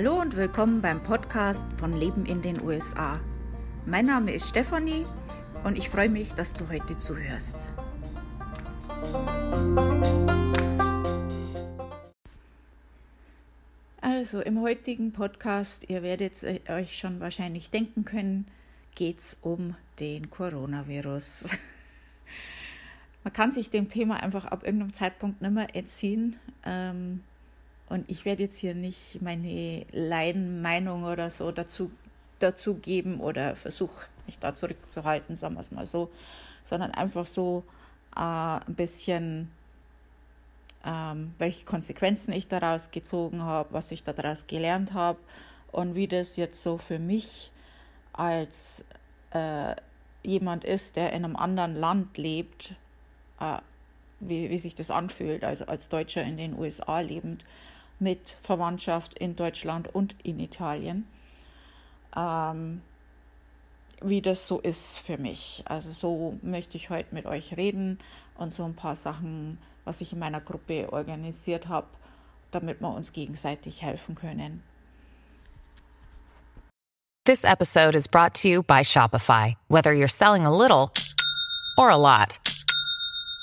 Hallo und willkommen beim Podcast von Leben in den USA. Mein Name ist Stefanie und ich freue mich, dass du heute zuhörst. Also im heutigen Podcast, ihr werdet euch schon wahrscheinlich denken können, geht es um den Coronavirus. Man kann sich dem Thema einfach ab irgendeinem Zeitpunkt nicht mehr entziehen. Ähm, und ich werde jetzt hier nicht meine Laienmeinung oder so dazu, dazu geben oder versuche mich da zurückzuhalten, sagen wir es mal so, sondern einfach so äh, ein bisschen, ähm, welche Konsequenzen ich daraus gezogen habe, was ich daraus gelernt habe und wie das jetzt so für mich als äh, jemand ist, der in einem anderen Land lebt, äh, wie, wie sich das anfühlt, also als Deutscher in den USA lebend mit Verwandtschaft in Deutschland und in Italien, ähm, wie das so ist für mich. Also so möchte ich heute mit euch reden und so ein paar Sachen, was ich in meiner Gruppe organisiert habe, damit wir uns gegenseitig helfen können. This episode is brought to you by Shopify. Whether you're selling a little or a lot,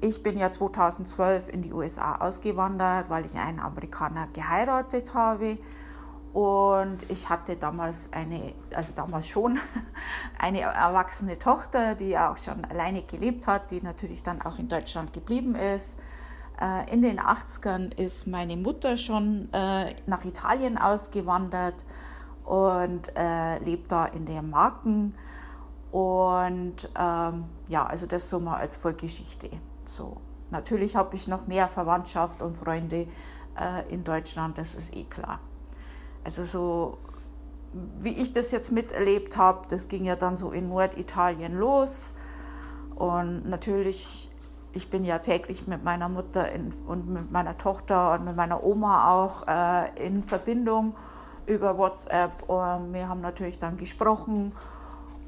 ich bin ja 2012 in die USA ausgewandert, weil ich einen Amerikaner geheiratet habe. Und ich hatte damals eine, also damals schon eine erwachsene Tochter, die auch schon alleine gelebt hat, die natürlich dann auch in Deutschland geblieben ist. Äh, in den 80ern ist meine Mutter schon äh, nach Italien ausgewandert und äh, lebt da in der Marken. Und ähm, ja, also das so mal als Vorgeschichte. So. Natürlich habe ich noch mehr Verwandtschaft und Freunde äh, in Deutschland, das ist eh klar. Also so wie ich das jetzt miterlebt habe, das ging ja dann so in Norditalien los. Und natürlich, ich bin ja täglich mit meiner Mutter in, und mit meiner Tochter und mit meiner Oma auch äh, in Verbindung über WhatsApp. Und wir haben natürlich dann gesprochen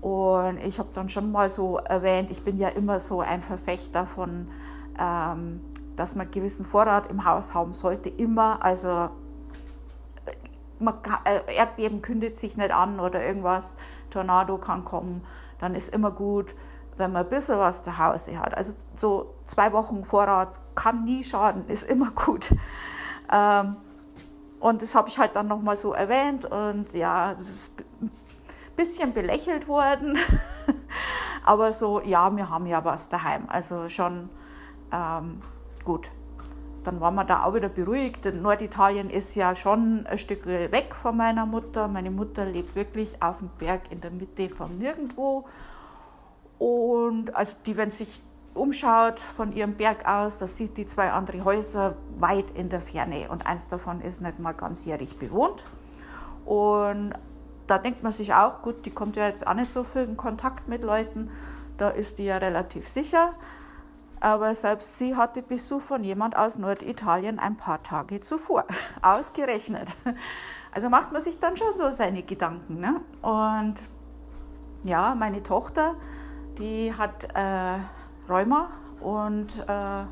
und ich habe dann schon mal so erwähnt, ich bin ja immer so ein Verfechter von, ähm, dass man gewissen Vorrat im Haus haben sollte. Immer, also äh, man kann, äh, Erdbeben kündigt sich nicht an oder irgendwas, Tornado kann kommen, dann ist immer gut, wenn man ein bisschen was zu Hause hat. Also so zwei Wochen Vorrat kann nie schaden, ist immer gut. Ähm, und das habe ich halt dann nochmal so erwähnt und ja, das ist bisschen belächelt worden. Aber so, ja, wir haben ja was daheim. Also schon ähm, gut. Dann waren wir da auch wieder beruhigt. Norditalien ist ja schon ein Stück weg von meiner Mutter. Meine Mutter lebt wirklich auf dem Berg in der Mitte von nirgendwo. Und also die, wenn sich umschaut von ihrem Berg aus, da sieht die zwei andere Häuser weit in der Ferne und eins davon ist nicht mal ganzjährig bewohnt. Und da denkt man sich auch, gut, die kommt ja jetzt auch nicht so viel in Kontakt mit Leuten, da ist die ja relativ sicher. Aber selbst sie hatte Besuch von jemand aus Norditalien ein paar Tage zuvor, ausgerechnet. Also macht man sich dann schon so seine Gedanken. Ne? Und ja, meine Tochter, die hat äh, Rheuma und äh,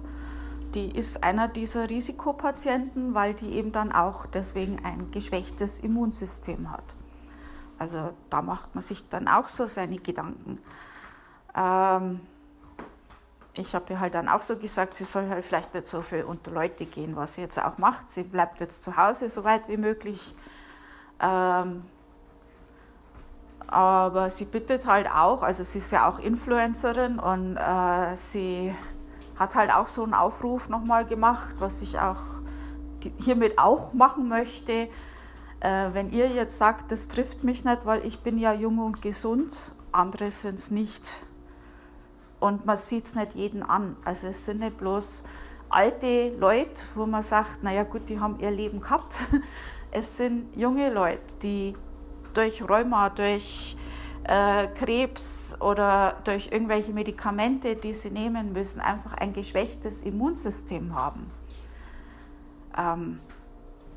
die ist einer dieser Risikopatienten, weil die eben dann auch deswegen ein geschwächtes Immunsystem hat. Also da macht man sich dann auch so seine Gedanken. Ähm, ich habe ihr halt dann auch so gesagt, sie soll halt vielleicht nicht so viel unter Leute gehen, was sie jetzt auch macht. Sie bleibt jetzt zu Hause so weit wie möglich. Ähm, aber sie bittet halt auch, also sie ist ja auch Influencerin und äh, sie hat halt auch so einen Aufruf nochmal gemacht, was ich auch hiermit auch machen möchte. Äh, wenn ihr jetzt sagt, das trifft mich nicht, weil ich bin ja jung und gesund, andere sind es nicht. Und man sieht es nicht jeden an. Also es sind nicht bloß alte Leute, wo man sagt, naja gut, die haben ihr Leben gehabt. Es sind junge Leute, die durch Rheuma, durch äh, Krebs oder durch irgendwelche Medikamente, die sie nehmen müssen, einfach ein geschwächtes Immunsystem haben. Ähm,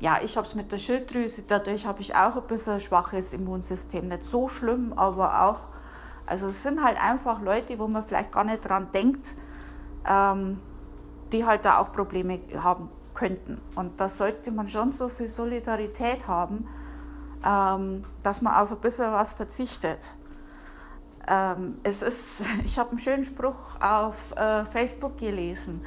ja, ich habe es mit der Schilddrüse, dadurch habe ich auch ein bisschen ein schwaches Immunsystem. Nicht so schlimm, aber auch, also es sind halt einfach Leute, wo man vielleicht gar nicht dran denkt, ähm, die halt da auch Probleme haben könnten. Und da sollte man schon so viel Solidarität haben, ähm, dass man auf ein bisschen was verzichtet. Ähm, es ist, ich habe einen schönen Spruch auf äh, Facebook gelesen.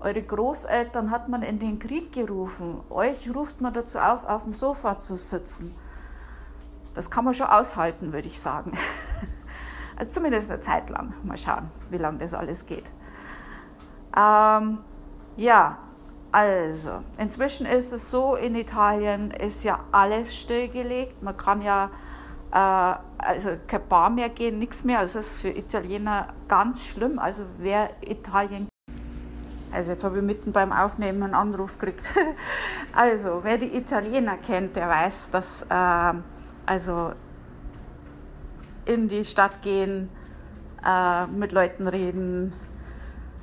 Eure Großeltern hat man in den Krieg gerufen. Euch ruft man dazu auf, auf dem Sofa zu sitzen. Das kann man schon aushalten, würde ich sagen. Also zumindest eine Zeit lang. Mal schauen, wie lange das alles geht. Ähm, ja, also inzwischen ist es so, in Italien ist ja alles stillgelegt. Man kann ja äh, also kein Bar mehr gehen, nichts mehr. Also das ist für Italiener ganz schlimm. Also wer Italien also jetzt habe ich mitten beim Aufnehmen einen Anruf gekriegt. Also wer die Italiener kennt, der weiß, dass äh, also in die Stadt gehen, äh, mit Leuten reden,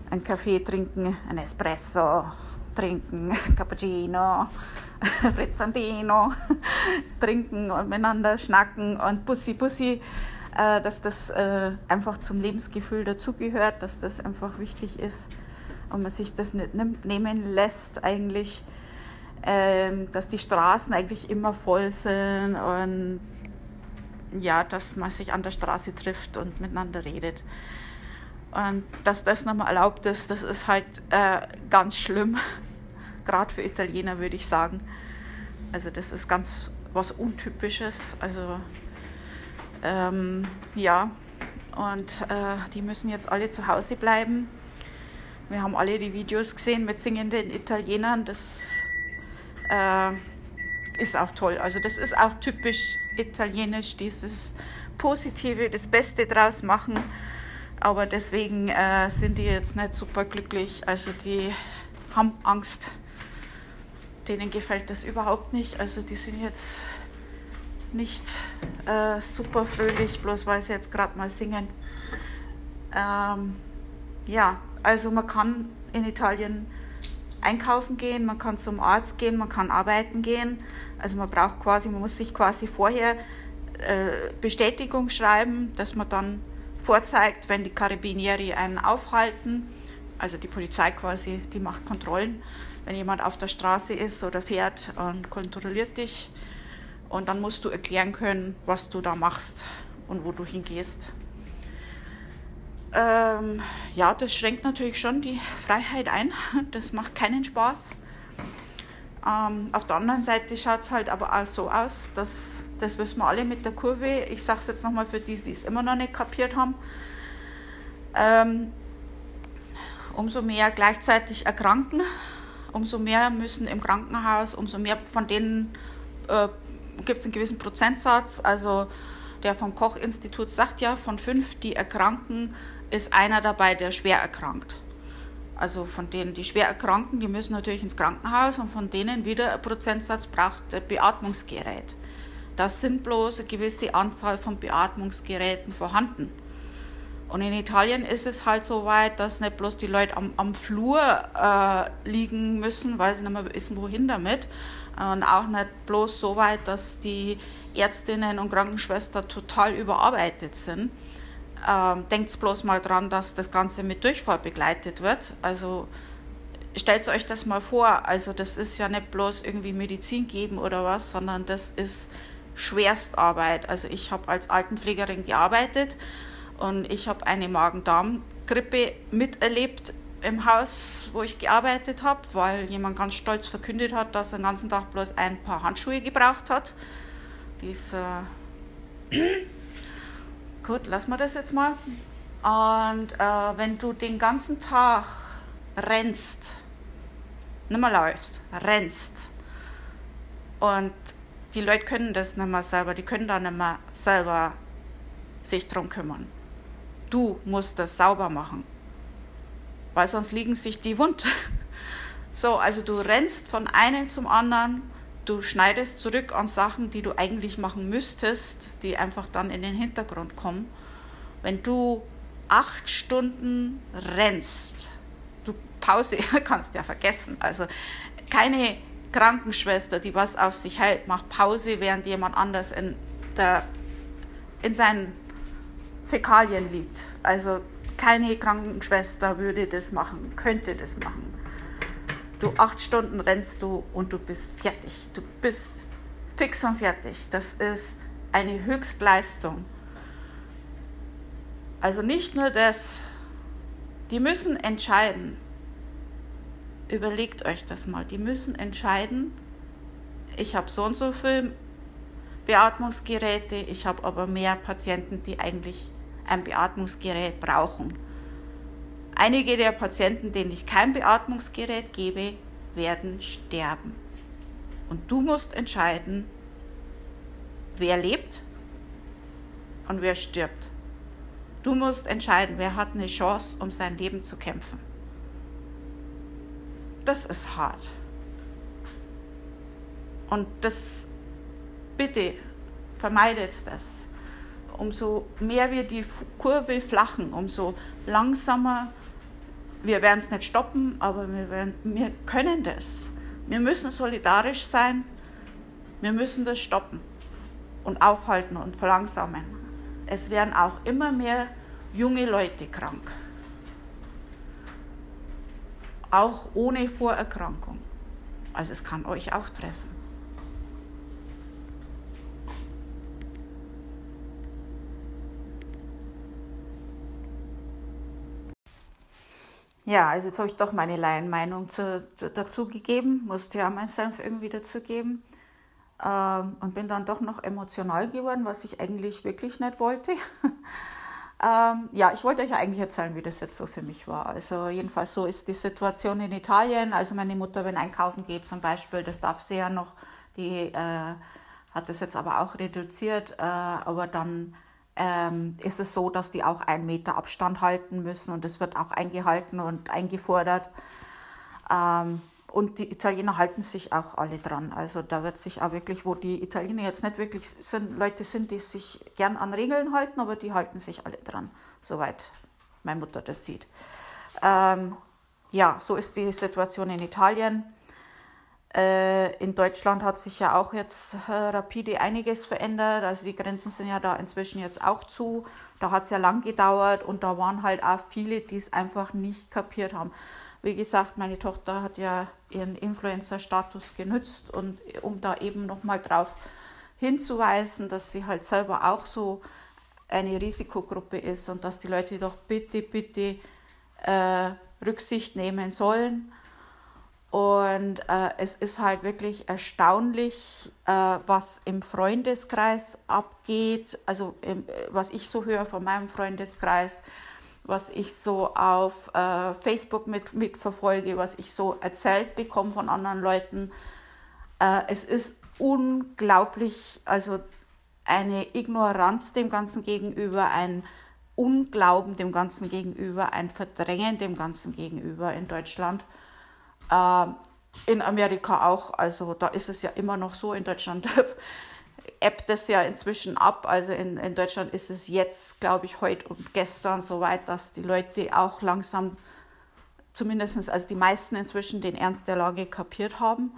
einen Kaffee trinken, ein Espresso trinken, Cappuccino, Frizzantino trinken und miteinander schnacken und Bussi Bussi, äh, dass das äh, einfach zum Lebensgefühl dazugehört, dass das einfach wichtig ist und man sich das nicht nehmen lässt eigentlich, ähm, dass die Straßen eigentlich immer voll sind und ja, dass man sich an der Straße trifft und miteinander redet. Und dass das nochmal erlaubt ist, das ist halt äh, ganz schlimm, gerade für Italiener würde ich sagen. Also das ist ganz was Untypisches. Also ähm, ja, und äh, die müssen jetzt alle zu Hause bleiben. Wir haben alle die Videos gesehen mit singenden Italienern. Das äh, ist auch toll. Also das ist auch typisch italienisch, dieses Positive, das Beste draus machen. Aber deswegen äh, sind die jetzt nicht super glücklich. Also die haben Angst. Denen gefällt das überhaupt nicht. Also die sind jetzt nicht äh, super fröhlich, bloß weil sie jetzt gerade mal singen. Ähm, ja, also man kann in Italien einkaufen gehen, man kann zum Arzt gehen, man kann arbeiten gehen. Also man braucht quasi, man muss sich quasi vorher äh, Bestätigung schreiben, dass man dann vorzeigt, wenn die Carabinieri einen aufhalten, also die Polizei quasi, die macht Kontrollen, wenn jemand auf der Straße ist oder fährt und kontrolliert dich. Und dann musst du erklären können, was du da machst und wo du hingehst. Ähm, ja, das schränkt natürlich schon die Freiheit ein. Das macht keinen Spaß. Ähm, auf der anderen Seite schaut es halt aber auch so aus, dass das wissen wir alle mit der Kurve. Ich sage es jetzt nochmal für die, die es immer noch nicht kapiert haben. Ähm, umso mehr gleichzeitig erkranken, umso mehr müssen im Krankenhaus, umso mehr von denen äh, gibt es einen gewissen Prozentsatz. Also der vom Koch-Institut sagt ja, von fünf, die erkranken, ist einer dabei, der schwer erkrankt. Also von denen, die schwer erkranken, die müssen natürlich ins Krankenhaus und von denen wieder ein Prozentsatz braucht Beatmungsgerät. Das sind bloß eine gewisse Anzahl von Beatmungsgeräten vorhanden. Und in Italien ist es halt so weit, dass nicht bloß die Leute am, am Flur äh, liegen müssen, weil sie nicht mehr wissen, wohin damit. Und auch nicht bloß so weit, dass die Ärztinnen und Krankenschwestern total überarbeitet sind ähm, denkt bloß mal dran, dass das Ganze mit Durchfall begleitet wird. Also stellt euch das mal vor. Also das ist ja nicht bloß irgendwie Medizin geben oder was, sondern das ist Schwerstarbeit. Also ich habe als Altenpflegerin gearbeitet und ich habe eine Magen-Darm-Grippe miterlebt im Haus, wo ich gearbeitet habe, weil jemand ganz stolz verkündet hat, dass er den ganzen Tag bloß ein paar Handschuhe gebraucht hat. Dieser gut, lassen wir das jetzt mal. Und äh, wenn du den ganzen Tag rennst, nicht mehr läufst, rennst und die Leute können das nicht mehr selber, die können da nicht mehr selber sich drum kümmern. Du musst das sauber machen, weil sonst liegen sich die wund. So, also du rennst von einem zum anderen, du schneidest zurück an Sachen, die du eigentlich machen müsstest, die einfach dann in den Hintergrund kommen. Wenn du acht Stunden rennst, du Pause kannst ja vergessen. Also keine Krankenschwester, die was auf sich hält, macht Pause, während jemand anders in, der, in seinen Fäkalien liegt. Also keine Krankenschwester würde das machen, könnte das machen. Du acht Stunden rennst du und du bist fertig. Du bist fix und fertig. Das ist eine Höchstleistung. Also nicht nur das, die müssen entscheiden. Überlegt euch das mal. Die müssen entscheiden, ich habe so und so viel Beatmungsgeräte, ich habe aber mehr Patienten, die eigentlich ein Beatmungsgerät brauchen. Einige der Patienten, denen ich kein Beatmungsgerät gebe, werden sterben. Und du musst entscheiden, wer lebt und wer stirbt. Du musst entscheiden, wer hat eine Chance, um sein Leben zu kämpfen. Das ist hart. Und das, bitte, vermeidet das. Umso mehr wir die Kurve flachen, umso langsamer, wir werden es nicht stoppen, aber wir, werden, wir können das. Wir müssen solidarisch sein, wir müssen das stoppen und aufhalten und verlangsamen es werden auch immer mehr junge Leute krank. Auch ohne Vorerkrankung. Also es kann euch auch treffen. Ja, also jetzt habe ich doch meine Laienmeinung zu, zu, dazu gegeben, musste ja mein Senf irgendwie dazu geben ähm, und bin dann doch noch emotional geworden, was ich eigentlich wirklich nicht wollte. ähm, ja, ich wollte euch eigentlich erzählen, wie das jetzt so für mich war. Also jedenfalls so ist die Situation in Italien. Also meine Mutter, wenn einkaufen geht zum Beispiel, das darf sie ja noch, die äh, hat das jetzt aber auch reduziert, äh, aber dann ähm, ist es so, dass die auch einen Meter Abstand halten müssen und das wird auch eingehalten und eingefordert. Ähm, und die Italiener halten sich auch alle dran. Also da wird sich auch wirklich, wo die Italiener jetzt nicht wirklich sind, Leute sind, die sich gern an Regeln halten, aber die halten sich alle dran, soweit meine Mutter das sieht. Ähm, ja, so ist die Situation in Italien. Äh, in Deutschland hat sich ja auch jetzt äh, rapide einiges verändert. Also die Grenzen sind ja da inzwischen jetzt auch zu. Da hat es ja lang gedauert und da waren halt auch viele, die es einfach nicht kapiert haben. Wie gesagt, meine Tochter hat ja ihren Influencer-Status genützt und um da eben nochmal drauf hinzuweisen, dass sie halt selber auch so eine Risikogruppe ist und dass die Leute doch bitte, bitte äh, Rücksicht nehmen sollen. Und äh, es ist halt wirklich erstaunlich, äh, was im Freundeskreis abgeht, also äh, was ich so höre von meinem Freundeskreis, was ich so auf äh, Facebook mit, mitverfolge, was ich so erzählt bekomme von anderen Leuten. Äh, es ist unglaublich, also eine Ignoranz dem Ganzen gegenüber, ein Unglauben dem Ganzen gegenüber, ein Verdrängen dem Ganzen gegenüber in Deutschland. Äh, in Amerika auch, also da ist es ja immer noch so, in Deutschland ebbt es ja inzwischen ab. Also in, in Deutschland ist es jetzt, glaube ich, heute und gestern so weit, dass die Leute auch langsam, zumindest also die meisten inzwischen, den Ernst der Lage kapiert haben.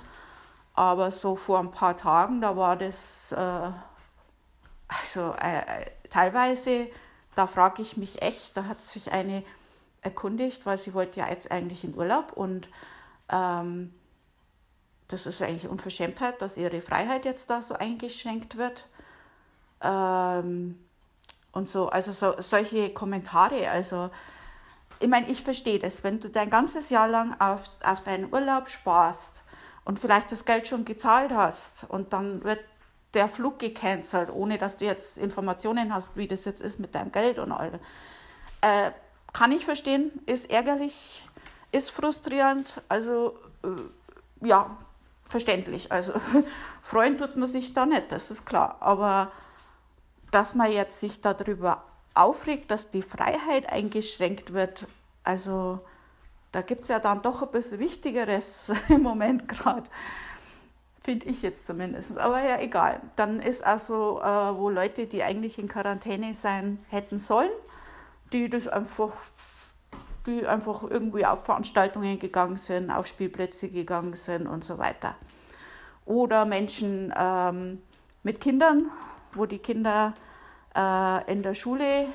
Aber so vor ein paar Tagen, da war das, äh, also äh, teilweise, da frage ich mich echt, da hat sich eine erkundigt, weil sie wollte ja jetzt eigentlich in Urlaub und ähm, das ist eigentlich Unverschämtheit, dass ihre Freiheit jetzt da so eingeschränkt wird. Ähm, und so, also so, solche Kommentare, also ich meine, ich verstehe das, wenn du dein ganzes Jahr lang auf, auf deinen Urlaub sparst und vielleicht das Geld schon gezahlt hast und dann wird der Flug gecancelt, ohne dass du jetzt Informationen hast, wie das jetzt ist mit deinem Geld und all. Äh, kann ich verstehen, ist ärgerlich, ist frustrierend, also äh, ja, verständlich. Also freuen tut man sich da nicht, das ist klar. Aber dass man jetzt sich darüber aufregt, dass die Freiheit eingeschränkt wird, also da gibt es ja dann doch ein bisschen Wichtigeres im Moment gerade. Finde ich jetzt zumindest. Aber ja, egal. Dann ist also, äh, wo Leute, die eigentlich in Quarantäne sein hätten sollen, die das einfach, die einfach irgendwie auf Veranstaltungen gegangen sind, auf Spielplätze gegangen sind und so weiter. Oder Menschen ähm, mit Kindern, wo die Kinder äh, in der Schule,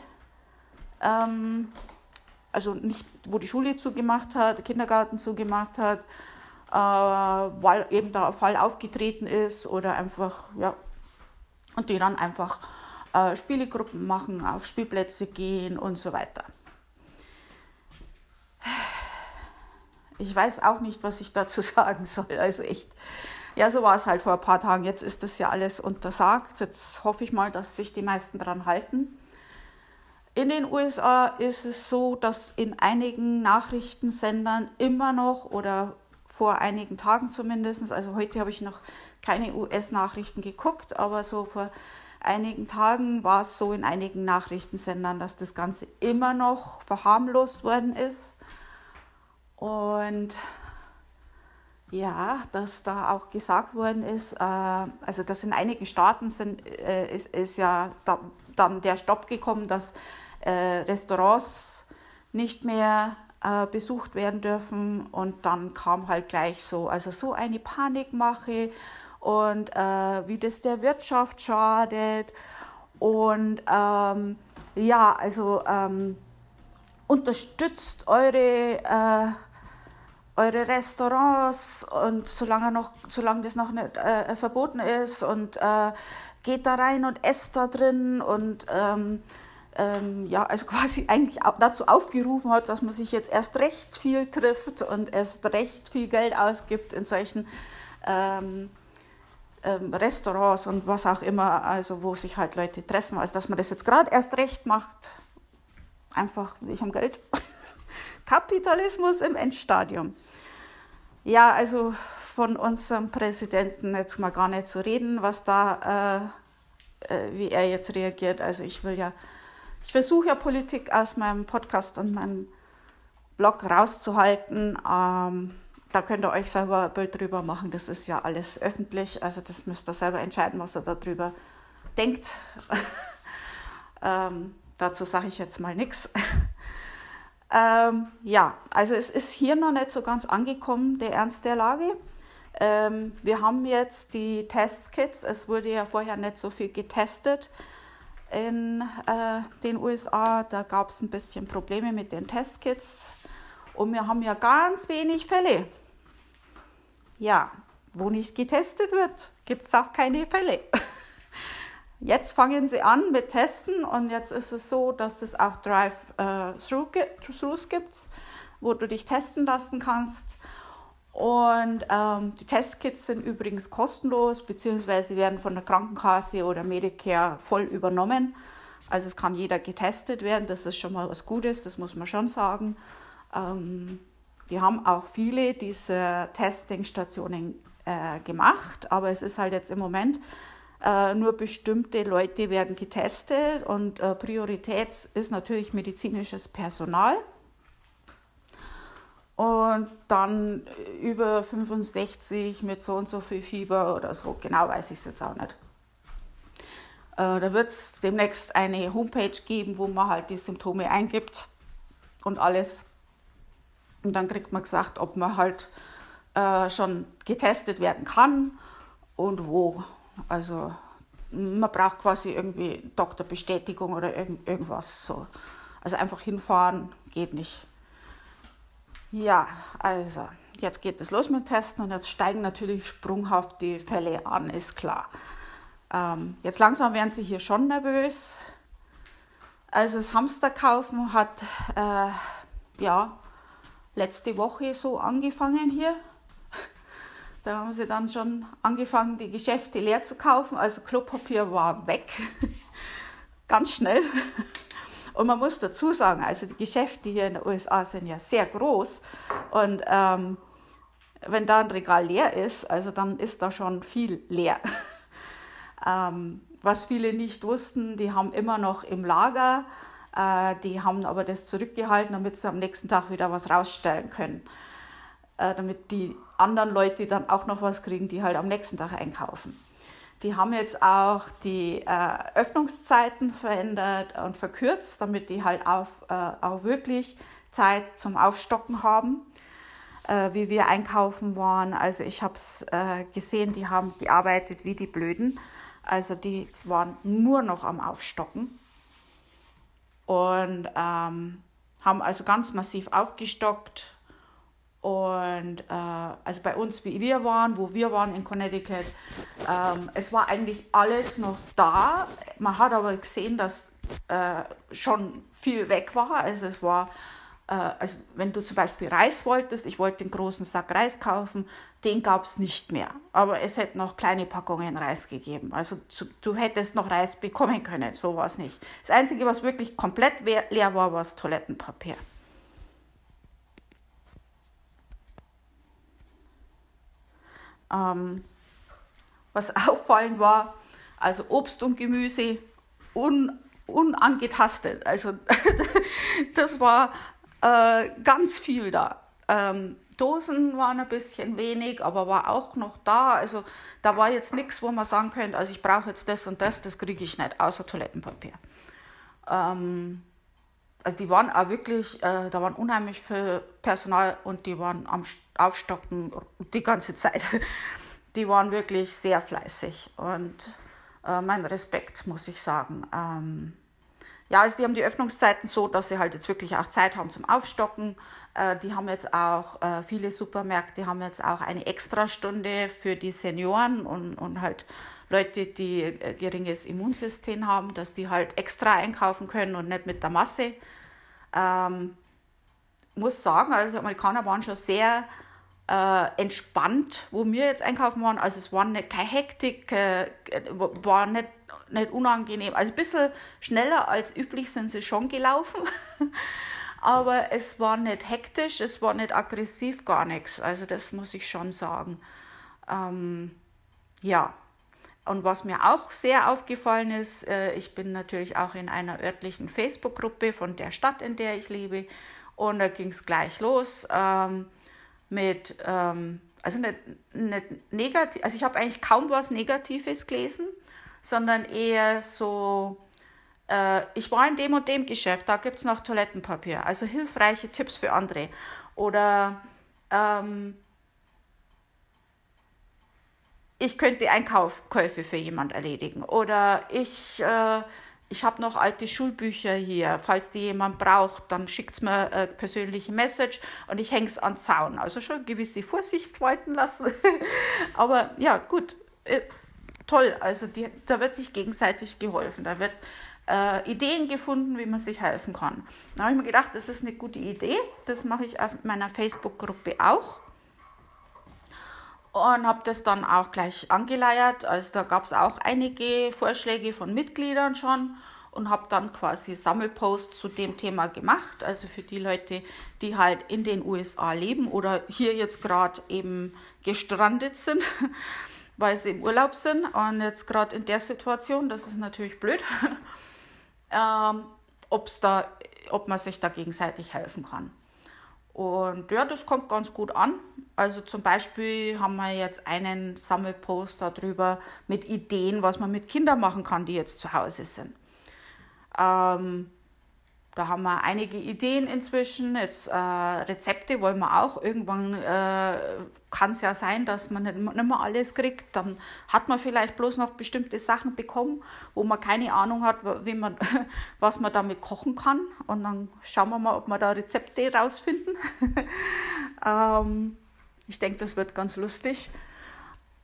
ähm, also nicht, wo die Schule zugemacht hat, der Kindergarten zugemacht hat, äh, weil eben da ein Fall aufgetreten ist oder einfach, ja, und die dann einfach äh, Spielegruppen machen, auf Spielplätze gehen und so weiter. Ich weiß auch nicht, was ich dazu sagen soll. Also echt, ja, so war es halt vor ein paar Tagen. Jetzt ist das ja alles untersagt. Jetzt hoffe ich mal, dass sich die meisten daran halten. In den USA ist es so, dass in einigen Nachrichtensendern immer noch oder vor einigen Tagen zumindest, also heute habe ich noch keine US-Nachrichten geguckt, aber so vor einigen Tagen war es so in einigen Nachrichtensendern, dass das Ganze immer noch verharmlost worden ist. Und ja, dass da auch gesagt worden ist, äh, also dass in einigen Staaten sind, äh, ist, ist ja da, dann der Stopp gekommen, dass äh, Restaurants nicht mehr äh, besucht werden dürfen. Und dann kam halt gleich so, also so eine Panikmache und äh, wie das der Wirtschaft schadet. Und ähm, ja, also ähm, unterstützt eure, äh, eure Restaurants und solange, noch, solange das noch nicht äh, verboten ist und äh, geht da rein und esst da drin und ähm, ähm, ja, also quasi eigentlich dazu aufgerufen hat, dass man sich jetzt erst recht viel trifft und erst recht viel Geld ausgibt in solchen ähm, ähm, Restaurants und was auch immer, also wo sich halt Leute treffen. Also dass man das jetzt gerade erst recht macht, einfach ich am Geld. Kapitalismus im Endstadium. Ja, also von unserem Präsidenten jetzt mal gar nicht zu reden, was da, äh, äh, wie er jetzt reagiert. Also ich will ja ich versuche ja Politik aus meinem Podcast und meinem Blog rauszuhalten. Ähm, da könnt ihr euch selber ein Bild drüber machen. Das ist ja alles öffentlich. Also das müsst ihr selber entscheiden, was ihr darüber denkt. ähm, dazu sage ich jetzt mal nichts. Ähm, ja, also es ist hier noch nicht so ganz angekommen, der Ernst der Lage. Ähm, wir haben jetzt die Testkits. Es wurde ja vorher nicht so viel getestet in äh, den USA. Da gab es ein bisschen Probleme mit den Testkits. Und wir haben ja ganz wenig Fälle. Ja, wo nicht getestet wird, gibt es auch keine Fälle. Jetzt fangen sie an mit Testen und jetzt ist es so, dass es auch Drive-Thrus gibt, wo du dich testen lassen kannst. Und ähm, die Testkits sind übrigens kostenlos, beziehungsweise werden von der Krankenkasse oder Medicare voll übernommen. Also es kann jeder getestet werden, das ist schon mal was Gutes, das muss man schon sagen. Ähm, die haben auch viele dieser Testingstationen äh, gemacht, aber es ist halt jetzt im Moment äh, nur bestimmte Leute werden getestet und äh, Priorität ist natürlich medizinisches Personal und dann über 65 mit so und so viel Fieber oder so. Genau weiß ich es jetzt auch nicht. Äh, da wird es demnächst eine Homepage geben, wo man halt die Symptome eingibt und alles. Und dann kriegt man gesagt, ob man halt äh, schon getestet werden kann und wo. Also man braucht quasi irgendwie Doktorbestätigung oder irgend, irgendwas so. Also einfach hinfahren geht nicht. Ja, also jetzt geht es los mit Testen und jetzt steigen natürlich sprunghaft die Fälle an, ist klar. Ähm, jetzt langsam werden sie hier schon nervös. Also das Hamsterkaufen hat äh, ja letzte Woche so angefangen hier. Da haben sie dann schon angefangen, die Geschäfte leer zu kaufen. Also Klopapier war weg, ganz schnell. Und man muss dazu sagen, also die Geschäfte hier in den USA sind ja sehr groß und ähm, wenn da ein Regal leer ist, also dann ist da schon viel leer. ähm, was viele nicht wussten, die haben immer noch im Lager, äh, die haben aber das zurückgehalten, damit sie am nächsten Tag wieder was rausstellen können, äh, damit die anderen Leute dann auch noch was kriegen, die halt am nächsten Tag einkaufen. Die haben jetzt auch die äh, Öffnungszeiten verändert und verkürzt, damit die halt auf, äh, auch wirklich Zeit zum Aufstocken haben, äh, wie wir einkaufen waren. Also ich habe es äh, gesehen, die haben gearbeitet wie die Blöden. Also die waren nur noch am Aufstocken und ähm, haben also ganz massiv aufgestockt. Und äh, also bei uns, wie wir waren, wo wir waren in Connecticut, ähm, es war eigentlich alles noch da. Man hat aber gesehen, dass äh, schon viel weg war. Also es war äh, also wenn du zum Beispiel Reis wolltest, ich wollte den großen Sack Reis kaufen, den gab es nicht mehr. Aber es hätte noch kleine Packungen Reis gegeben. Also du hättest noch Reis bekommen können, so war es nicht. Das Einzige, was wirklich komplett leer war, war das Toilettenpapier. Ähm, was auffallend war, also Obst und Gemüse un, unangetastet. Also das war äh, ganz viel da. Ähm, Dosen waren ein bisschen wenig, aber war auch noch da. Also da war jetzt nichts, wo man sagen könnte, also ich brauche jetzt das und das, das kriege ich nicht, außer Toilettenpapier. Ähm, also die waren auch wirklich, äh, da waren unheimlich viel Personal und die waren am Aufstocken die ganze Zeit. Die waren wirklich sehr fleißig und äh, mein Respekt, muss ich sagen. Ähm, ja, also die haben die Öffnungszeiten so, dass sie halt jetzt wirklich auch Zeit haben zum Aufstocken. Äh, die haben jetzt auch, äh, viele Supermärkte haben jetzt auch eine Extrastunde für die Senioren und, und halt Leute, die äh, geringes Immunsystem haben, dass die halt extra einkaufen können und nicht mit der Masse. Ähm, muss sagen, also die Amerikaner waren schon sehr äh, entspannt, wo wir jetzt einkaufen waren. Also es war nicht keine Hektik, äh, war nicht nicht unangenehm. Also ein bisschen schneller als üblich sind sie schon gelaufen. Aber es war nicht hektisch, es war nicht aggressiv, gar nichts. Also das muss ich schon sagen. Ähm, ja. Und was mir auch sehr aufgefallen ist, äh, ich bin natürlich auch in einer örtlichen Facebook-Gruppe von der Stadt, in der ich lebe. Und da ging es gleich los ähm, mit, ähm, also nicht, nicht negativ, also ich habe eigentlich kaum was Negatives gelesen sondern eher so, äh, ich war in dem und dem Geschäft, da gibt es noch Toilettenpapier. Also hilfreiche Tipps für andere. Oder ähm, ich könnte Einkäufe für jemand erledigen. Oder ich, äh, ich habe noch alte Schulbücher hier. Falls die jemand braucht, dann schickt es mir eine persönliche Message und ich hänge es an Zaun. Also schon gewisse Vorsicht walten lassen. Aber ja, gut. Äh, toll. Also die, da wird sich gegenseitig geholfen. Da wird äh, Ideen gefunden, wie man sich helfen kann. Da habe ich mir gedacht, das ist eine gute Idee. Das mache ich auf meiner Facebook-Gruppe auch. Und habe das dann auch gleich angeleiert. Also da gab es auch einige Vorschläge von Mitgliedern schon und habe dann quasi Sammelposts zu dem Thema gemacht. Also für die Leute, die halt in den USA leben oder hier jetzt gerade eben gestrandet sind. weil sie im Urlaub sind und jetzt gerade in der Situation, das ist natürlich blöd, ähm, ob's da, ob man sich da gegenseitig helfen kann. Und ja, das kommt ganz gut an. Also zum Beispiel haben wir jetzt einen Sammelpost darüber mit Ideen, was man mit Kindern machen kann, die jetzt zu Hause sind. Ähm, da haben wir einige Ideen inzwischen. Jetzt äh, Rezepte wollen wir auch. Irgendwann äh, kann es ja sein, dass man nicht, nicht mehr alles kriegt. Dann hat man vielleicht bloß noch bestimmte Sachen bekommen, wo man keine Ahnung hat, wie man, was man damit kochen kann. Und dann schauen wir mal, ob wir da Rezepte rausfinden. ähm, ich denke, das wird ganz lustig.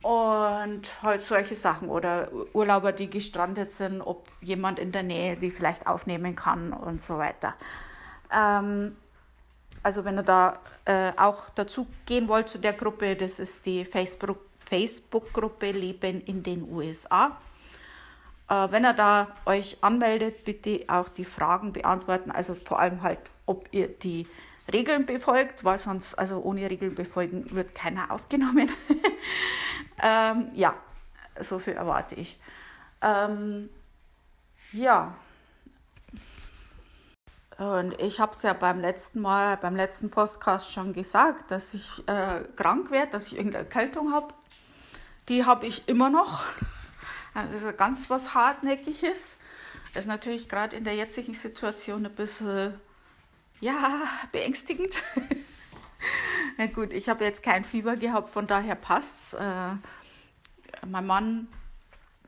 Und halt solche Sachen oder Urlauber, die gestrandet sind, ob jemand in der Nähe die vielleicht aufnehmen kann und so weiter. Ähm, also wenn ihr da äh, auch dazu gehen wollt zu der Gruppe, das ist die Facebook-Gruppe Leben in den USA. Äh, wenn ihr da euch anmeldet, bitte auch die Fragen beantworten, also vor allem halt, ob ihr die Regeln befolgt, weil sonst, also ohne Regeln befolgen, wird keiner aufgenommen. Ähm, ja, so viel erwarte ich. Ähm, ja, Und ich habe es ja beim letzten Mal, beim letzten Podcast schon gesagt, dass ich äh, krank werde, dass ich irgendeine Erkältung habe. Die habe ich immer noch. Das ist ganz was Hartnäckiges. Das ist natürlich gerade in der jetzigen Situation ein bisschen, ja, beängstigend. Na gut, ich habe jetzt kein Fieber gehabt, von daher passt's. Äh, mein Mann,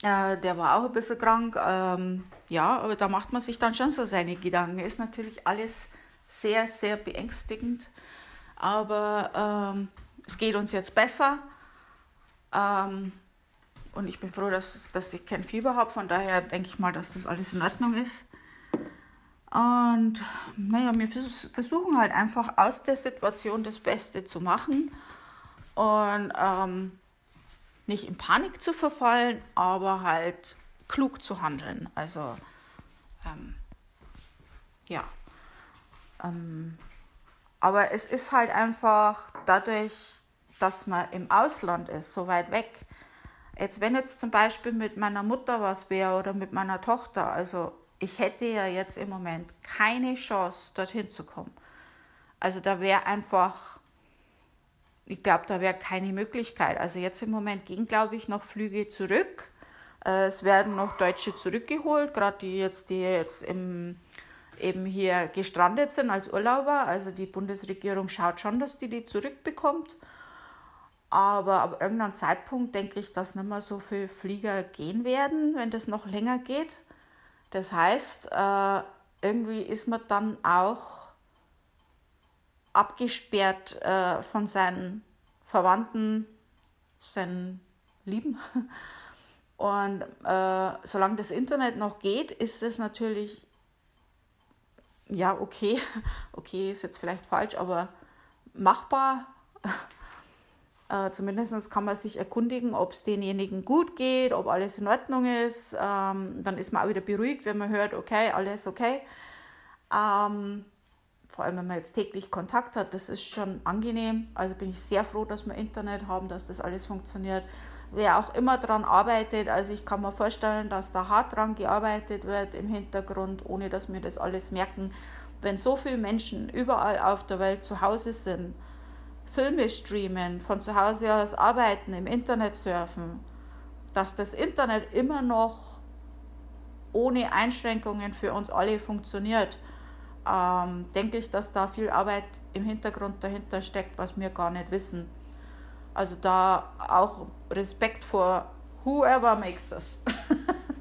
äh, der war auch ein bisschen krank. Ähm, ja, aber da macht man sich dann schon so seine Gedanken. Ist natürlich alles sehr, sehr beängstigend. Aber ähm, es geht uns jetzt besser. Ähm, und ich bin froh, dass, dass ich kein Fieber habe. Von daher denke ich mal, dass das alles in Ordnung ist. Und naja, wir versuchen halt einfach aus der Situation das Beste zu machen und ähm, nicht in Panik zu verfallen, aber halt klug zu handeln. Also ähm, ja. Ähm, aber es ist halt einfach dadurch, dass man im Ausland ist, so weit weg. Jetzt, wenn jetzt zum Beispiel mit meiner Mutter was wäre oder mit meiner Tochter, also ich hätte ja jetzt im Moment keine Chance, dorthin zu kommen. Also da wäre einfach, ich glaube, da wäre keine Möglichkeit. Also jetzt im Moment gehen, glaube ich, noch Flüge zurück. Äh, es werden noch Deutsche zurückgeholt, gerade die jetzt, die jetzt im, eben hier gestrandet sind als Urlauber. Also die Bundesregierung schaut schon, dass die die zurückbekommt. Aber ab irgendeinem Zeitpunkt denke ich, dass nicht mehr so viele Flieger gehen werden, wenn das noch länger geht. Das heißt, äh, irgendwie ist man dann auch abgesperrt äh, von seinen Verwandten, seinen Lieben. Und äh, solange das Internet noch geht, ist es natürlich, ja, okay, okay ist jetzt vielleicht falsch, aber machbar. Äh, Zumindest kann man sich erkundigen, ob es denjenigen gut geht, ob alles in Ordnung ist. Ähm, dann ist man auch wieder beruhigt, wenn man hört, okay, alles okay. Ähm, vor allem, wenn man jetzt täglich Kontakt hat, das ist schon angenehm. Also bin ich sehr froh, dass wir Internet haben, dass das alles funktioniert. Wer auch immer daran arbeitet, also ich kann mir vorstellen, dass da hart dran gearbeitet wird im Hintergrund, ohne dass wir das alles merken. Wenn so viele Menschen überall auf der Welt zu Hause sind, Filme streamen, von zu Hause aus arbeiten, im Internet surfen, dass das Internet immer noch ohne Einschränkungen für uns alle funktioniert, ähm, denke ich, dass da viel Arbeit im Hintergrund dahinter steckt, was wir gar nicht wissen. Also da auch Respekt vor whoever makes us.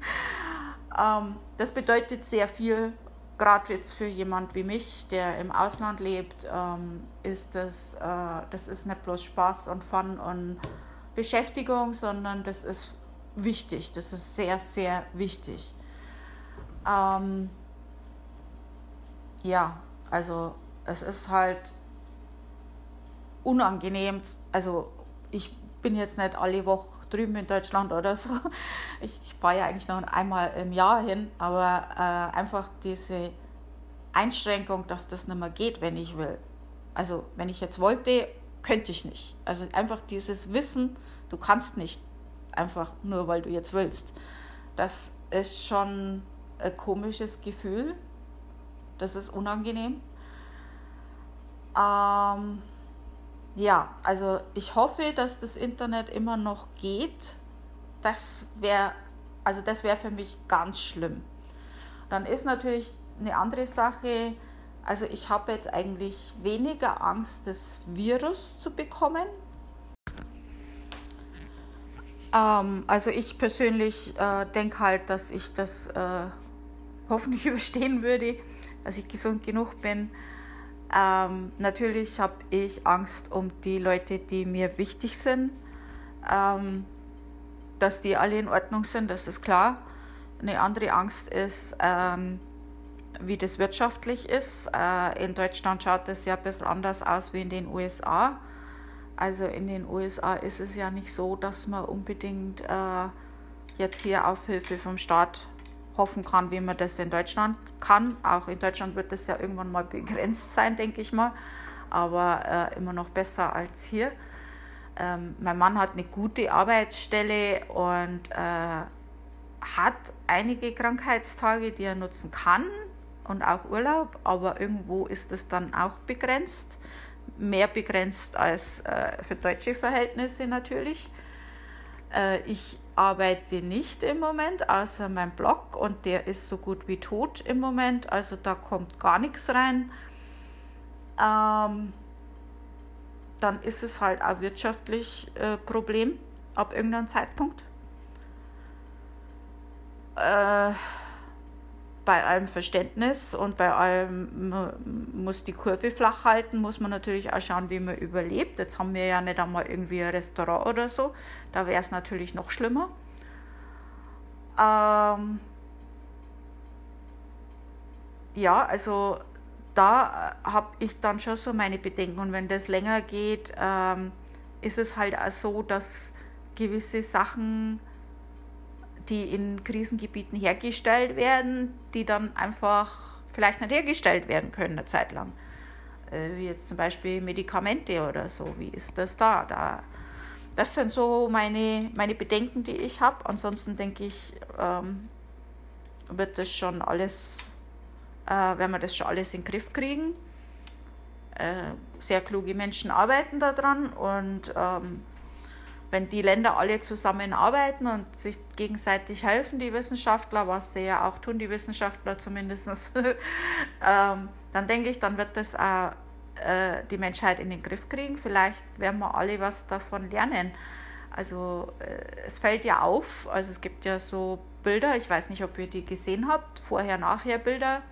ähm, das bedeutet sehr viel gerade jetzt für jemand wie mich, der im Ausland lebt, ähm, ist das, äh, das ist nicht bloß Spaß und Fun und Beschäftigung, sondern das ist wichtig. Das ist sehr, sehr wichtig. Ähm, ja, also es ist halt unangenehm. Also ich bin jetzt nicht alle Woche drüben in Deutschland oder so. Ich fahre ja eigentlich noch einmal im Jahr hin, aber äh, einfach diese Einschränkung, dass das nicht mehr geht, wenn ich will. Also wenn ich jetzt wollte, könnte ich nicht. Also einfach dieses Wissen, du kannst nicht einfach nur, weil du jetzt willst. Das ist schon ein komisches Gefühl. Das ist unangenehm. Ähm, ja, also ich hoffe, dass das Internet immer noch geht. Das wäre, also das wäre für mich ganz schlimm. Dann ist natürlich eine andere Sache, also ich habe jetzt eigentlich weniger Angst, das Virus zu bekommen. Ähm, also ich persönlich äh, denke halt, dass ich das äh, hoffentlich überstehen würde, dass ich gesund genug bin. Ähm, natürlich habe ich Angst um die Leute, die mir wichtig sind. Ähm, dass die alle in Ordnung sind, das ist klar. Eine andere Angst ist, ähm, wie das wirtschaftlich ist. Äh, in Deutschland schaut das ja ein bisschen anders aus wie in den USA. Also in den USA ist es ja nicht so, dass man unbedingt äh, jetzt hier auf Hilfe vom Staat hoffen kann, wie man das in Deutschland kann. Auch in Deutschland wird das ja irgendwann mal begrenzt sein, denke ich mal, aber äh, immer noch besser als hier. Ähm, mein Mann hat eine gute Arbeitsstelle und äh, hat einige Krankheitstage, die er nutzen kann und auch Urlaub, aber irgendwo ist es dann auch begrenzt. Mehr begrenzt als äh, für deutsche Verhältnisse natürlich. Äh, ich arbeite nicht im Moment, außer mein Blog und der ist so gut wie tot im Moment, also da kommt gar nichts rein. Ähm, dann ist es halt auch wirtschaftlich äh, Problem ab irgendeinem Zeitpunkt. Äh, bei allem Verständnis und bei allem muss die Kurve flach halten, muss man natürlich auch schauen, wie man überlebt. Jetzt haben wir ja nicht einmal irgendwie ein Restaurant oder so. Da wäre es natürlich noch schlimmer. Ähm ja, also da habe ich dann schon so meine Bedenken. Und wenn das länger geht, ähm, ist es halt auch so, dass gewisse Sachen die in Krisengebieten hergestellt werden, die dann einfach vielleicht nicht hergestellt werden können eine Zeit lang. Äh, wie jetzt zum Beispiel Medikamente oder so. Wie ist das da? da das sind so meine, meine Bedenken, die ich habe. Ansonsten denke ich, ähm, wird das schon alles, äh, werden wir das schon alles in den Griff kriegen. Äh, sehr kluge Menschen arbeiten daran und ähm, wenn die Länder alle zusammenarbeiten und sich gegenseitig helfen, die Wissenschaftler, was sie ja auch tun, die Wissenschaftler zumindest, ähm, dann denke ich, dann wird das auch äh, die Menschheit in den Griff kriegen. Vielleicht werden wir alle was davon lernen. Also äh, es fällt ja auf, also es gibt ja so Bilder, ich weiß nicht, ob ihr die gesehen habt, vorher, nachher Bilder,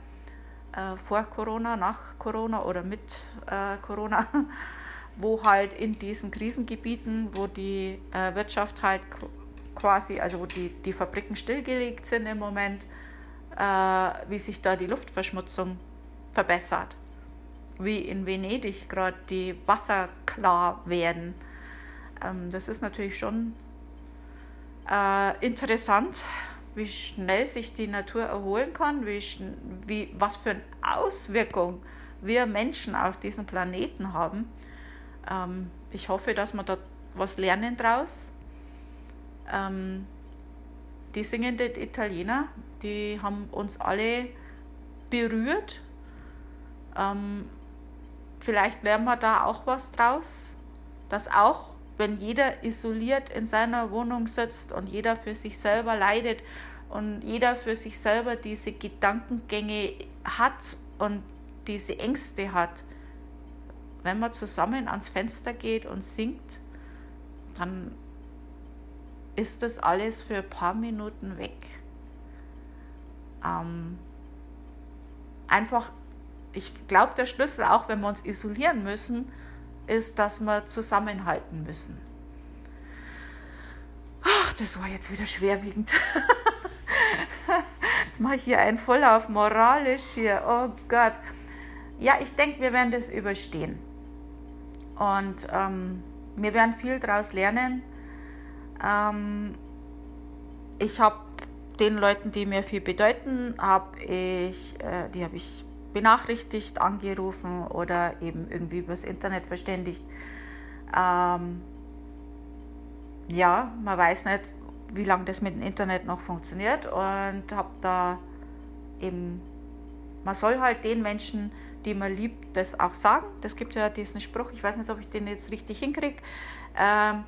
äh, vor Corona, nach Corona oder mit äh, Corona wo halt in diesen Krisengebieten, wo die äh, Wirtschaft halt quasi, also wo die, die Fabriken stillgelegt sind im Moment, äh, wie sich da die Luftverschmutzung verbessert. Wie in Venedig gerade die Wasser klar werden. Ähm, das ist natürlich schon äh, interessant, wie schnell sich die Natur erholen kann, wie, wie, was für eine Auswirkung wir Menschen auf diesem Planeten haben ähm, ich hoffe, dass wir da was lernen draus. Ähm, die singenden Italiener, die haben uns alle berührt. Ähm, vielleicht lernen wir da auch was draus, dass auch wenn jeder isoliert in seiner Wohnung sitzt und jeder für sich selber leidet und jeder für sich selber diese Gedankengänge hat und diese Ängste hat, wenn man zusammen ans Fenster geht und singt, dann ist das alles für ein paar Minuten weg. Ähm, einfach, ich glaube, der Schlüssel, auch wenn wir uns isolieren müssen, ist, dass wir zusammenhalten müssen. Ach, das war jetzt wieder schwerwiegend. jetzt mache ich hier einen voll auf moralisch hier. Oh Gott. Ja, ich denke, wir werden das überstehen. Und ähm, wir werden viel daraus lernen. Ähm, ich habe den Leuten, die mir viel bedeuten, habe ich, äh, die habe ich benachrichtigt, angerufen oder eben irgendwie übers Internet verständigt. Ähm, ja, man weiß nicht, wie lange das mit dem Internet noch funktioniert und habe da eben, man soll halt den Menschen, die man liebt, das auch sagen. Das gibt ja diesen Spruch, ich weiß nicht, ob ich den jetzt richtig hinkriege. Ähm,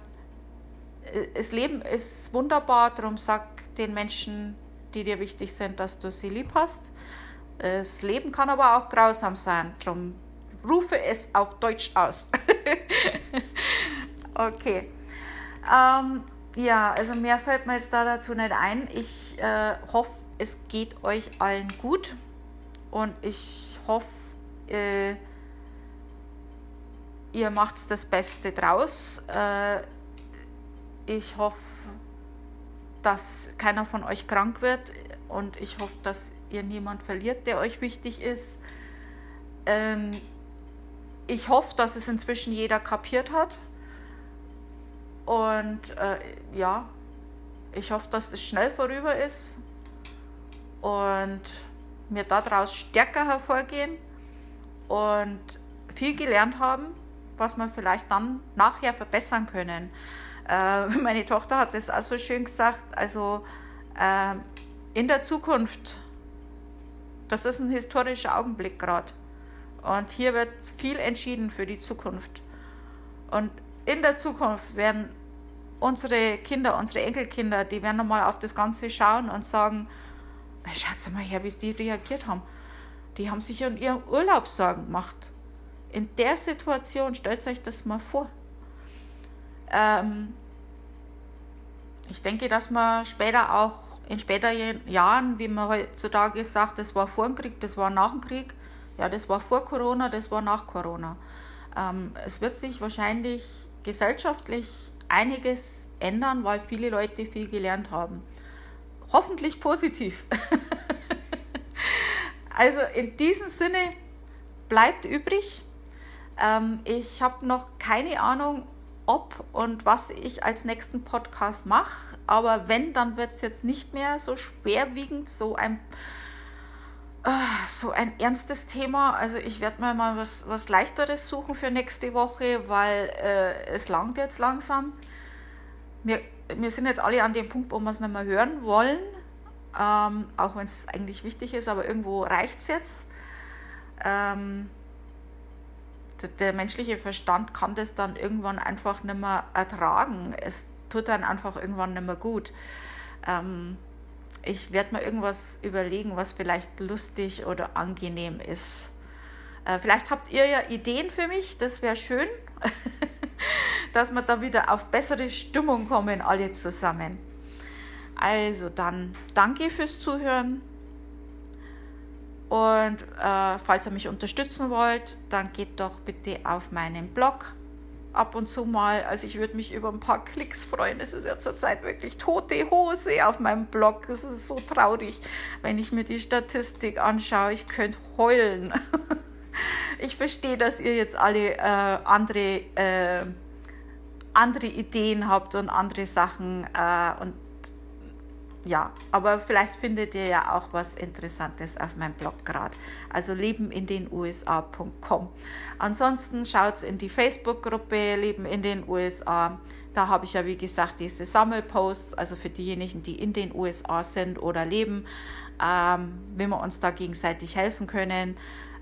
das Leben ist wunderbar, darum sag den Menschen, die dir wichtig sind, dass du sie lieb hast. Das Leben kann aber auch grausam sein, darum rufe es auf Deutsch aus. okay. Ähm, ja, also mehr fällt mir jetzt da dazu nicht ein. Ich äh, hoffe, es geht euch allen gut und ich hoffe, äh, ihr macht das Beste draus. Äh, ich hoffe, dass keiner von euch krank wird und ich hoffe, dass ihr niemand verliert, der euch wichtig ist. Ähm, ich hoffe, dass es inzwischen jeder kapiert hat. Und äh, ja, ich hoffe, dass das schnell vorüber ist und wir daraus stärker hervorgehen und viel gelernt haben, was wir vielleicht dann nachher verbessern können. Äh, meine Tochter hat das auch so schön gesagt, also äh, in der Zukunft Das ist ein historischer Augenblick gerade. Und hier wird viel entschieden für die Zukunft. Und in der Zukunft werden unsere Kinder, unsere Enkelkinder, die werden nochmal auf das Ganze schauen und sagen, schaut mal her, wie die reagiert haben. Die haben sich an ihren Urlaub Sorgen gemacht. In der Situation, stellt euch das mal vor. Ähm, ich denke, dass man später auch in späteren Jahren, wie man heutzutage sagt, das war vor dem Krieg, das war nach dem Krieg, ja, das war vor Corona, das war nach Corona. Ähm, es wird sich wahrscheinlich gesellschaftlich einiges ändern, weil viele Leute viel gelernt haben. Hoffentlich positiv. also in diesem Sinne bleibt übrig. Ähm, ich habe noch keine Ahnung, ob und was ich als nächsten Podcast mache. Aber wenn, dann wird es jetzt nicht mehr so schwerwiegend, so ein, äh, so ein ernstes Thema. Also ich werde mir mal was, was leichteres suchen für nächste Woche, weil äh, es langt jetzt langsam. Wir, wir sind jetzt alle an dem Punkt, wo wir es nicht mehr hören wollen. Ähm, auch wenn es eigentlich wichtig ist, aber irgendwo reicht es jetzt. Ähm, der menschliche Verstand kann das dann irgendwann einfach nicht mehr ertragen. Es tut dann einfach irgendwann nicht mehr gut. Ähm, ich werde mir irgendwas überlegen, was vielleicht lustig oder angenehm ist. Äh, vielleicht habt ihr ja Ideen für mich, das wäre schön, dass wir da wieder auf bessere Stimmung kommen, alle zusammen. Also dann danke fürs Zuhören. Und äh, falls ihr mich unterstützen wollt, dann geht doch bitte auf meinen Blog ab und zu mal. Also ich würde mich über ein paar Klicks freuen. Es ist ja zurzeit wirklich tote Hose auf meinem Blog. Es ist so traurig, wenn ich mir die Statistik anschaue. Ich könnte heulen. ich verstehe, dass ihr jetzt alle äh, andere, äh, andere Ideen habt und andere Sachen äh, und ja, aber vielleicht findet ihr ja auch was Interessantes auf meinem Blog gerade. Also lebenindenusa.com. Ansonsten schaut in die Facebook-Gruppe Leben in den USA. Da habe ich ja, wie gesagt, diese Sammelposts, also für diejenigen, die in den USA sind oder leben, ähm, wie wir uns da gegenseitig helfen können.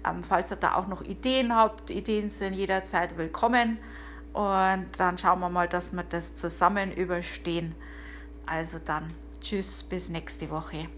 Ähm, falls ihr da auch noch Ideen habt, Ideen sind jederzeit willkommen. Und dann schauen wir mal, dass wir das zusammen überstehen. Also dann. Tschüss, bis nächste Woche.